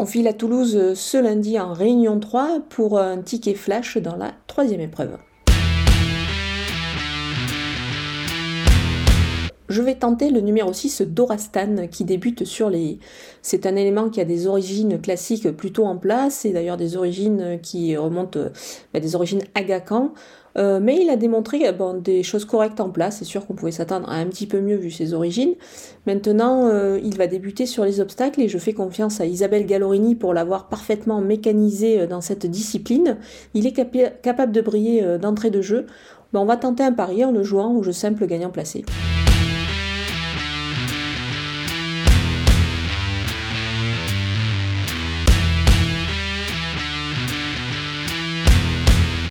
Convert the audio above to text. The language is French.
On file à Toulouse ce lundi en réunion 3 pour un ticket flash dans la troisième épreuve. Je vais tenter le numéro 6 Dorastan qui débute sur les. C'est un élément qui a des origines classiques plutôt en place et d'ailleurs des origines qui remontent bah, des origines Agacan. Euh, mais il a démontré bon, des choses correctes en place. C'est sûr qu'on pouvait s'attendre à un petit peu mieux vu ses origines. Maintenant, euh, il va débuter sur les obstacles et je fais confiance à Isabelle Gallorini pour l'avoir parfaitement mécanisé euh, dans cette discipline. Il est capable de briller d'entrée de jeu. on va tenter un pari en le jouant au jeu simple gagnant placé.